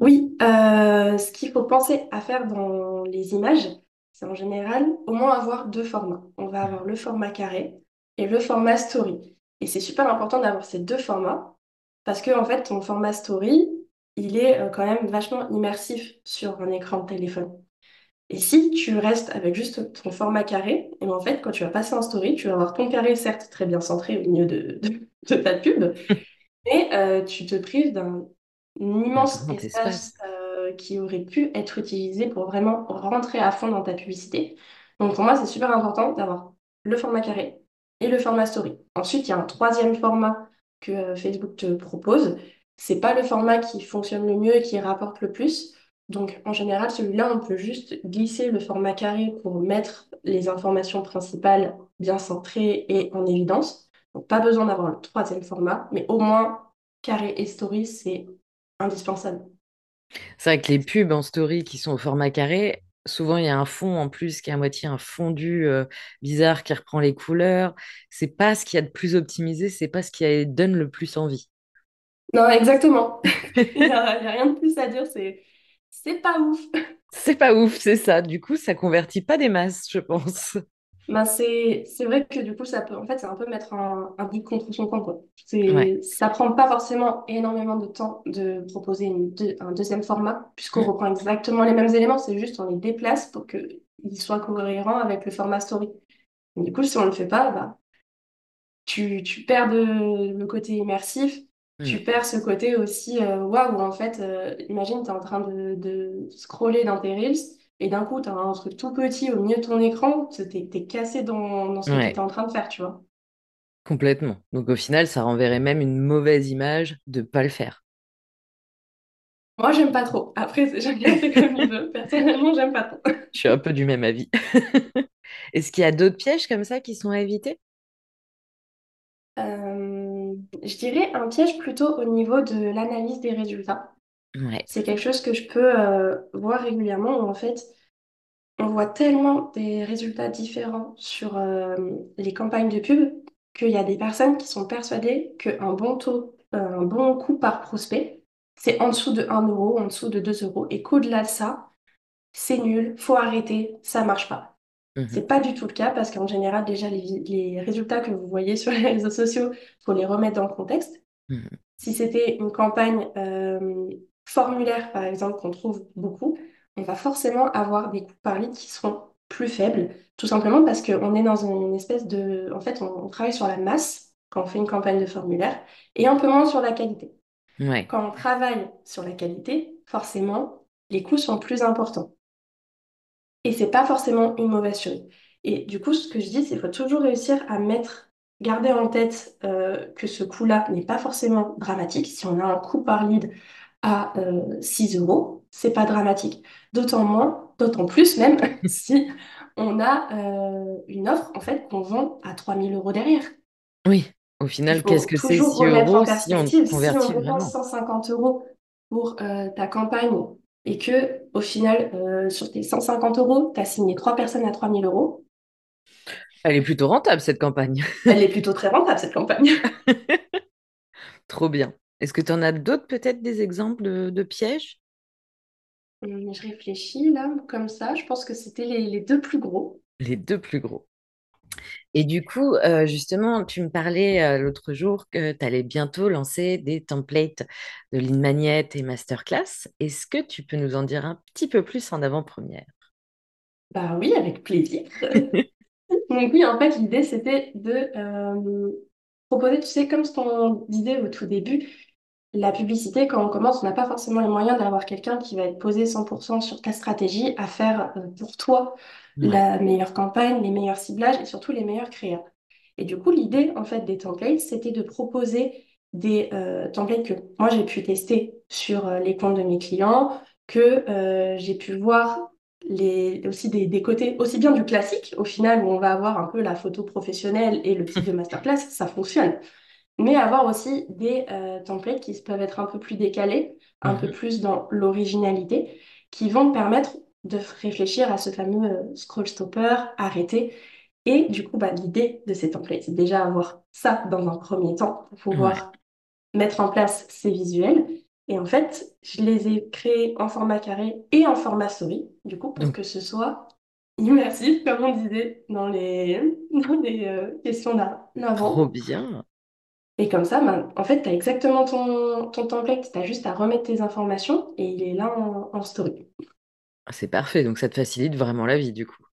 Oui, euh, ce qu'il faut penser à faire dans les images, c'est en général au moins avoir deux formats. On va avoir le format carré et le format story. Et c'est super important d'avoir ces deux formats parce que en fait, ton format story, il est euh, quand même vachement immersif sur un écran de téléphone. Et si tu restes avec juste ton format carré, et ben, en fait, quand tu vas passer en story, tu vas avoir ton carré, certes très bien centré au milieu de, de, de ta pub, mais euh, tu te prives d'un Un immense espace. euh, qui aurait pu être utilisé pour vraiment rentrer à fond dans ta publicité. Donc pour moi, c'est super important d'avoir le format carré et le format story. Ensuite, il y a un troisième format que euh, Facebook te propose. C'est pas le format qui fonctionne le mieux et qui rapporte le plus. Donc en général, celui-là, on peut juste glisser le format carré pour mettre les informations principales bien centrées et en évidence. Donc, pas besoin d'avoir le troisième format, mais au moins carré et story, c'est indispensable. C'est vrai que les pubs en story qui sont au format carré, souvent il y a un fond en plus qui est à moitié un fondu euh, bizarre qui reprend les couleurs. C'est pas ce qu'il y a de plus optimisé, c'est pas ce qui a- donne le plus envie. Non, exactement. Il n'y a, a rien de plus à dire, c'est c'est pas ouf. C'est pas ouf, c'est ça. Du coup, ça convertit pas des masses, je pense. Ben, c'est vrai que du coup, ça peut, en fait, c'est un peu mettre un, un but contre son camp, quoi. Ouais. Ça prend pas forcément énormément de temps de proposer une deux- un deuxième format, puisqu'on Mm. reprend exactement les mêmes éléments, c'est juste on les déplace pour qu'ils soient cohérents avec le format story. Et du coup, si on le fait pas, bah, tu, tu perds de- le côté immersif, tu Mm. perds ce côté aussi, euh, waouh, en fait, euh, imagine, tu es en train de, de scroller dans tes Reels et d'un coup, tu as un truc tout petit au milieu de ton écran, tu t'es, t'es cassé dans, dans ce que tu étais Ouais, en train de faire, tu vois. complètement. Donc au final, ça renverrait même une mauvaise image de pas le faire. Moi, j'aime pas trop. Après, c'est chacun fait comme il veut. Personnellement, j'aime pas trop. Je suis un peu du même avis. Est-ce qu'il y a d'autres pièges comme ça qui sont à éviter? Euh, je dirais un piège plutôt au niveau de l'analyse des résultats. Ouais. C'est quelque chose que je peux euh, voir régulièrement où en fait, on voit tellement des résultats différents sur euh, les campagnes de pub qu'il y a des personnes qui sont persuadées qu'un bon taux, euh, un bon coût par prospect, c'est en dessous de 1 euro, en dessous de 2 euros, et qu'au-delà de ça, c'est nul, faut arrêter, ça marche pas. Mhm. C'est pas du tout le cas parce qu'en général, déjà, les, les résultats que vous voyez sur les réseaux sociaux, faut les remettre dans le contexte. Mhm. Si c'était une campagne euh, formulaire, par exemple, qu'on trouve beaucoup, on va forcément avoir des coûts par lead qui seront plus faibles, tout simplement parce qu'on est dans une espèce de... En fait, on, on travaille sur la masse quand on fait une campagne de formulaire et un peu moins sur la qualité. Ouais. Quand on travaille sur la qualité, forcément, les coûts sont plus importants. Et c'est pas forcément une mauvaise chose. Et du coup, ce que je dis, c'est qu'il faut toujours réussir à mettre, garder en tête euh, que ce coût-là n'est pas forcément dramatique. Si on a un coût par lead à euh, 6 euros, c'est pas dramatique. D'autant moins, d'autant plus même, si on a euh, une offre en fait qu'on vend à 3000 euros derrière. Oui, au final, qu'est-ce que c'est toujours 6 remettre en euros si on perspective. Si on convertit vraiment? 150 euros pour euh, ta campagne et que au final, euh, sur tes 150 euros, tu as signé trois personnes à 3000 euros, Elle est plutôt rentable, cette campagne. elle est plutôt très rentable, cette campagne. Trop bien. Est-ce que tu en as d'autres, peut-être des exemples de, de pièges? Hum, Je réfléchis là, comme ça. Je pense que c'était les, les deux plus gros. Les deux plus gros. Et du coup, euh, justement, tu me parlais euh, l'autre jour que tu allais bientôt lancer des templates de Lean Magnet et Masterclass. Est-ce que tu peux nous en dire un petit peu plus en avant-première? Bah oui, avec plaisir. Donc oui, en fait, l'idée, c'était de euh, proposer, tu sais, comme ce qu'on disait au tout début, la publicité, quand on commence, on n'a pas forcément les moyens d'avoir quelqu'un qui va être posé 100% sur ta stratégie à faire euh, pour toi Ouais. la meilleure campagne, les meilleurs ciblages et surtout les meilleurs créas. Et du coup, l'idée, en fait, des templates, c'était de proposer des euh, templates que moi, j'ai pu tester sur euh, les comptes de mes clients, que j'ai pu voir les, aussi des, des côtés, aussi bien du classique, au final, où on va avoir un peu la photo professionnelle et le type de masterclass, ça fonctionne. Mais avoir aussi des euh, templates qui peuvent être un peu plus décalés, un peu Mhm. plus dans l'originalité, qui vont permettre de réfléchir à ce fameux euh, scroll stopper, arrêter. Et du coup, bah, l'idée de ces templates, c'est déjà avoir ça dans un premier temps pour pouvoir mettre en place ces visuels. Et en fait, je les ai créés en format carré et en format story, du coup, pour que ce soit immersif, comme on disait dans les, dans les euh, questions trop d'avant. bien. Et comme ça, ben, en fait, tu as exactement ton, ton template, tu as juste à remettre tes informations et il est là en, en story. C'est parfait. Donc, ça te facilite vraiment la vie, du coup.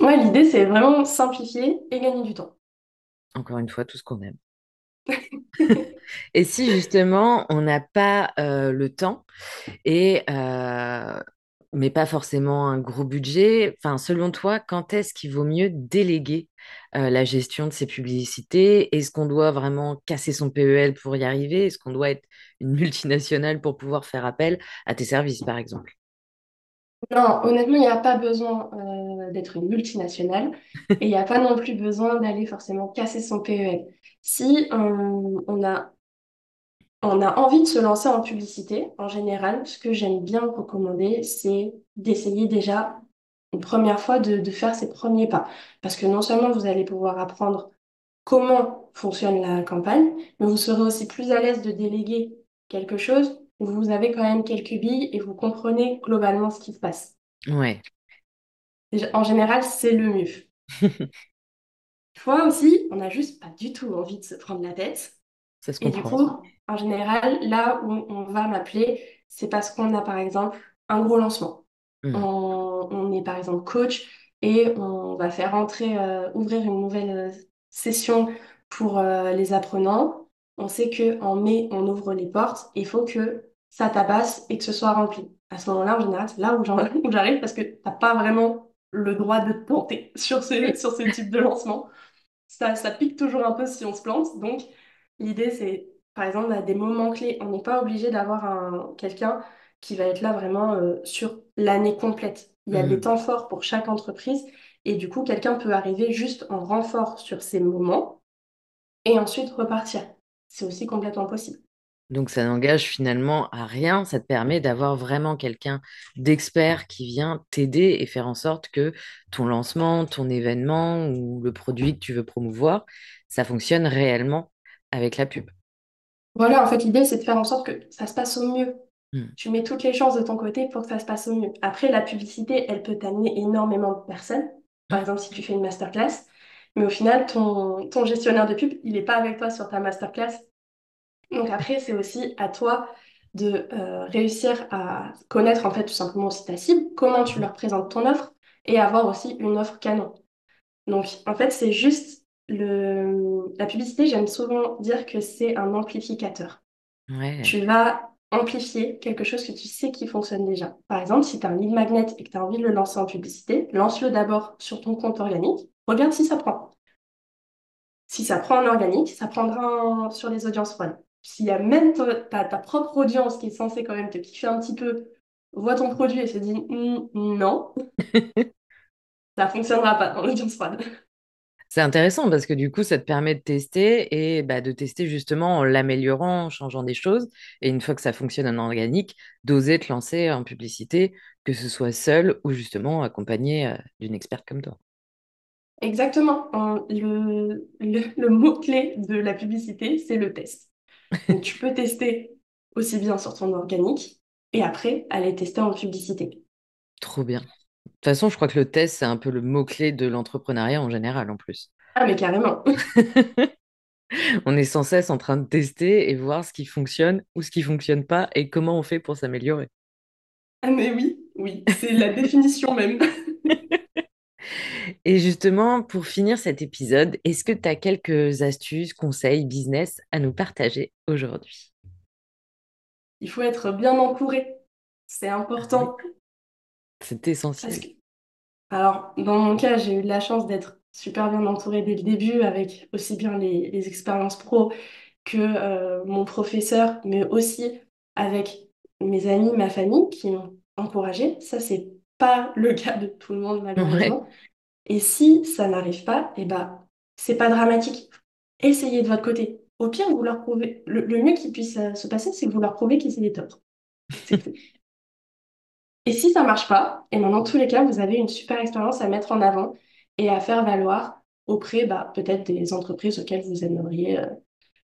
Ouais, l'idée, c'est vraiment simplifier et gagner du temps. Encore une fois, tout ce qu'on aime. Et si justement, on n'a pas euh, le temps et euh, mais pas forcément un gros budget. Enfin, selon toi, quand est-ce qu'il vaut mieux déléguer euh, la gestion de ces publicités? Est-ce qu'on doit vraiment casser son PEL pour y arriver? Est-ce qu'on doit être une multinationale pour pouvoir faire appel à tes services, par exemple? Non, honnêtement, il n'y a pas besoin euh, d'être une multinationale et il n'y a pas non plus besoin d'aller forcément casser son PEL. Si on, on a, on a envie de se lancer en publicité, en général, ce que j'aime bien recommander, c'est d'essayer déjà une première fois de, de faire ses premiers pas. Parce que non seulement vous allez pouvoir apprendre comment fonctionne la campagne, mais vous serez aussi plus à l'aise de déléguer quelque chose où vous avez quand même quelques billes et vous comprenez globalement ce qui se passe. Ouais, En général, c'est le mieux. Fois aussi, on n'a juste pas du tout envie de se prendre la tête. ça se Et du comprend. coup, en général, là où on va m'appeler, c'est parce qu'on a par exemple un gros lancement. Hmm. On, on est par exemple coach et on va faire entrer, euh, ouvrir une nouvelle euh, session pour euh, les apprenants. On sait que en mai, on ouvre les portes. Il faut que ça tabasse et que ce soit rempli. À ce moment-là, en général, c'est là où j'arrive parce que t'as pas vraiment le droit de te planter sur ce, sur ce type de lancement. Ça, ça pique toujours un peu si on se plante. Donc, l'idée, c'est, par exemple, à des moments clés, on n'est pas obligé d'avoir un, quelqu'un qui va être là vraiment euh, sur l'année complète. Il y a des Hmm. temps forts pour chaque entreprise et du coup, quelqu'un peut arriver juste en renfort sur ces moments et ensuite repartir. C'est aussi complètement possible. Donc ça n'engage finalement à rien, ça te permet d'avoir vraiment quelqu'un d'expert qui vient t'aider et faire en sorte que ton lancement, ton événement ou le produit que tu veux promouvoir, ça fonctionne réellement avec la pub. Voilà, en fait, l'idée, c'est de faire en sorte que ça se passe au mieux. Hmm. Tu mets toutes les chances de ton côté pour que ça se passe au mieux. Après, la publicité, elle peut t'amener énormément de personnes. Par exemple, si tu fais une masterclass, mais au final, ton, ton gestionnaire de pub, il n'est pas avec toi sur ta masterclass. Donc après, c'est aussi à toi de euh, réussir à connaître en fait tout simplement aussi ta cible, comment tu leur présentes ton offre et avoir aussi une offre canon. Donc en fait, c'est juste le... la publicité, j'aime souvent dire que c'est un amplificateur. Ouais. Tu vas amplifier quelque chose que tu sais qui fonctionne déjà. Par exemple, si tu as un lead magnet et que tu as envie de le lancer en publicité, lance-le d'abord sur ton compte organique, regarde si ça prend. Si ça prend en organique, ça prendra en- sur les audiences froides. S'il y a même ta, ta- ta propre audience qui est censée quand même te kiffer un petit peu, voit ton produit et se dit Hmm, non, ça fonctionnera pas dans l'audience froide. C'est intéressant parce que du coup, ça te permet de tester et bah, de tester justement en l'améliorant, en changeant des choses. Et une fois que ça fonctionne en organique, d'oser te lancer en publicité, que ce soit seul ou justement accompagné d'une experte comme toi. Exactement. En- Le, le, le mot-clé de la publicité, c'est le test. Donc tu peux tester aussi bien sur ton organique et après aller tester en publicité. Trop bien. De toute façon, je crois que le test, c'est un peu le mot-clé de l'entrepreneuriat en général en plus. Ah mais carrément. On est sans cesse en train de tester et voir ce qui fonctionne ou ce qui fonctionne pas et comment on fait pour s'améliorer. Ah mais oui, oui, c'est la définition même. Et justement, pour finir cet épisode, est-ce que tu as quelques astuces, conseils, business à nous partager aujourd'hui? Il faut être bien entouré. C'est Ah oui, important. C'est essentiel. que, alors, dans mon cas, j'ai eu de la chance d'être super bien entourée dès le début, avec aussi bien les, les expériences pro que euh, mon professeur, mais aussi avec mes amis, ma famille qui m'ont encouragée. Ça, c'est pas le cas de tout le monde, Ouais. malheureusement. Et si ça n'arrive pas, eh ben, c'est pas dramatique. Essayez de votre côté. Au pire, vous leur prouvez. Le, le mieux qui puisse euh, se passer, c'est que vous leur prouvez qu'ils étaient top. C'est tout. Et si ça marche pas, et ben, dans tous les cas, vous avez une super expérience à mettre en avant et à faire valoir auprès bah, peut-être des entreprises auxquelles vous aimeriez, euh,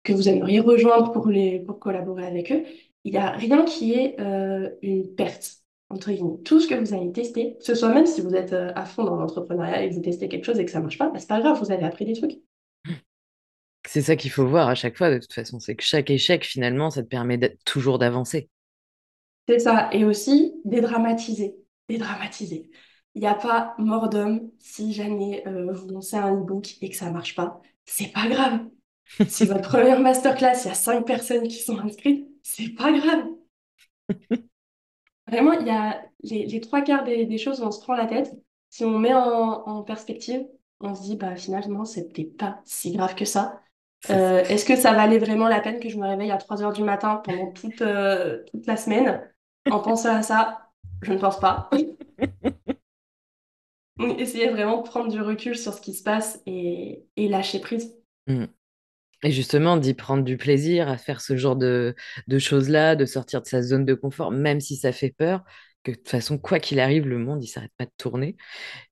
que vous aimeriez rejoindre pour les, pour collaborer avec eux. Il n'y a rien qui est euh, une perte, entre guillemets. Tout ce que vous allez tester, que ce soit même si vous êtes euh, à fond dans l'entrepreneuriat et que vous testez quelque chose et que ça marche pas, bah, c'est pas grave, vous avez appris des trucs. C'est ça qu'il faut voir à chaque fois, de toute façon. C'est que chaque échec, finalement, ça te permet toujours d'avancer. C'est ça. Et aussi, dédramatiser. Dédramatiser. Il n'y a pas mort d'homme si jamais euh, vous lancez un e-book et que ça marche pas. C'est pas grave. Si votre première masterclass, il y a cinq personnes qui sont inscrites, c'est pas grave. Vraiment, il y a les, les trois quarts des, des choses où on se prend la tête. Si on met en, en perspective, on se dit, bah finalement, peut-être pas si grave que ça. Euh, est-ce que ça valait vraiment la peine que je me réveille à 3 heures du matin pendant toute, euh, toute la semaine? En pensant à ça? Je ne pense pas. Donc, essayez vraiment de prendre du recul sur ce qui se passe et, et lâcher prise. Mm. Et justement, d'y prendre du plaisir à faire ce genre de, de choses-là, de sortir de sa zone de confort, même si ça fait peur, que de toute façon, quoi qu'il arrive, le monde, il s'arrête pas de tourner.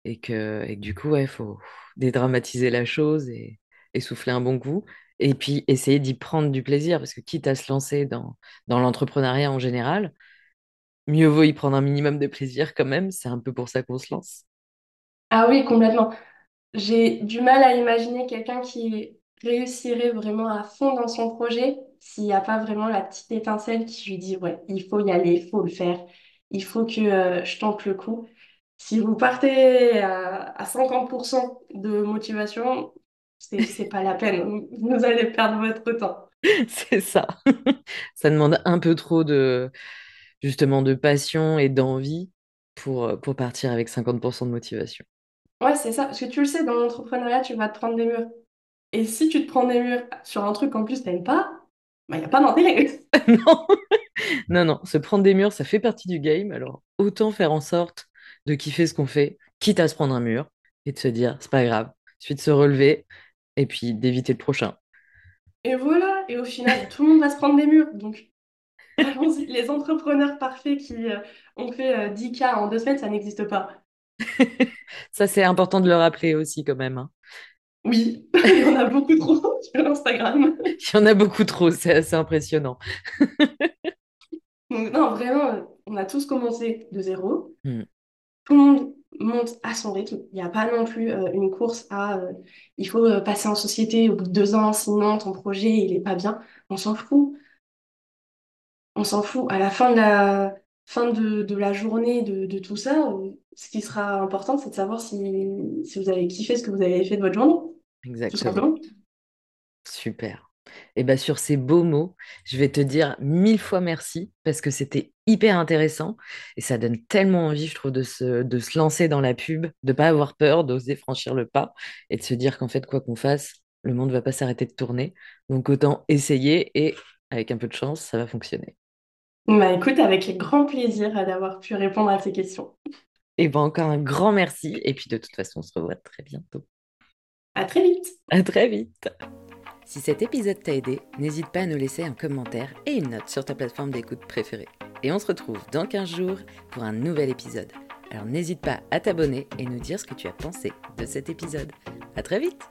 Et que, et que du coup, ouais, faut dédramatiser la chose et, et souffler un bon coup. Et puis essayer d'y prendre du plaisir, parce que quitte à se lancer dans, dans l'entrepreneuriat en général, mieux vaut y prendre un minimum de plaisir quand même. C'est un peu pour ça qu'on se lance. Ah oui, complètement. J'ai du mal à imaginer quelqu'un qui réussirait vraiment à fond dans son projet s'il n'y a pas vraiment la petite étincelle qui lui dit, ouais, il faut y aller, il faut le faire, il faut que euh, je tente le coup. Si vous partez à, à 50% de motivation, c'est, pas la peine. Vous allez perdre votre temps. C'est ça. Ça demande un peu trop de, justement, de passion et d'envie pour, pour partir avec 50% de motivation. Ouais, c'est ça. Parce que tu le sais, dans l'entrepreneuriat, tu vas te prendre des murs. Et si tu te prends des murs sur un truc qu'en plus t'aimes pas, bah, il n'y a pas d'intérêt. Non, non, non, se prendre des murs, ça fait partie du game. Alors, autant faire en sorte de kiffer ce qu'on fait, quitte à se prendre un mur, et de se dire, c'est pas grave, de se relever et puis d'éviter le prochain. Et voilà. Et au final, tout le monde va se prendre des murs. Donc, allons-y. Les entrepreneurs parfaits qui euh, ont fait euh, 10K en deux semaines, ça n'existe pas. Ça, c'est important de le rappeler aussi quand même. hein. Oui, il y en a beaucoup trop sur Instagram. Il y en a beaucoup trop, c'est assez impressionnant. Donc, non, vraiment, on a tous commencé de zéro. Hmm. Tout le monde monte à son rythme. Il n'y a pas non plus euh, une course à euh, il faut euh, passer en société au bout de deux ans, sinon ton projet il est pas bien. On s'en fout. On s'en fout. À la fin de la fin de, de la journée de, de tout ça, ce qui sera important, c'est de savoir si, si vous avez kiffé ce que vous avez fait de votre journée. Exactement. Super. Et bien sur ces beaux mots, je vais te dire mille fois merci parce que c'était hyper intéressant et ça donne tellement envie, je trouve, de se, de se lancer dans la pub, de pas avoir peur, d'oser franchir le pas et de se dire qu'en fait, quoi qu'on fasse, le monde va pas s'arrêter de tourner. Donc autant essayer et avec un peu de chance, ça va fonctionner. Bah écoute, avec grand plaisir d'avoir pu répondre à tes questions. Et bien encore un grand merci et puis de toute façon, on se revoit très bientôt. À très vite. À très vite. Si cet épisode t'a aidé, n'hésite pas à nous laisser un commentaire et une note sur ta plateforme d'écoute préférée. Et on se retrouve dans 15 jours pour un nouvel épisode. Alors n'hésite pas à t'abonner et nous dire ce que tu as pensé de cet épisode. À très vite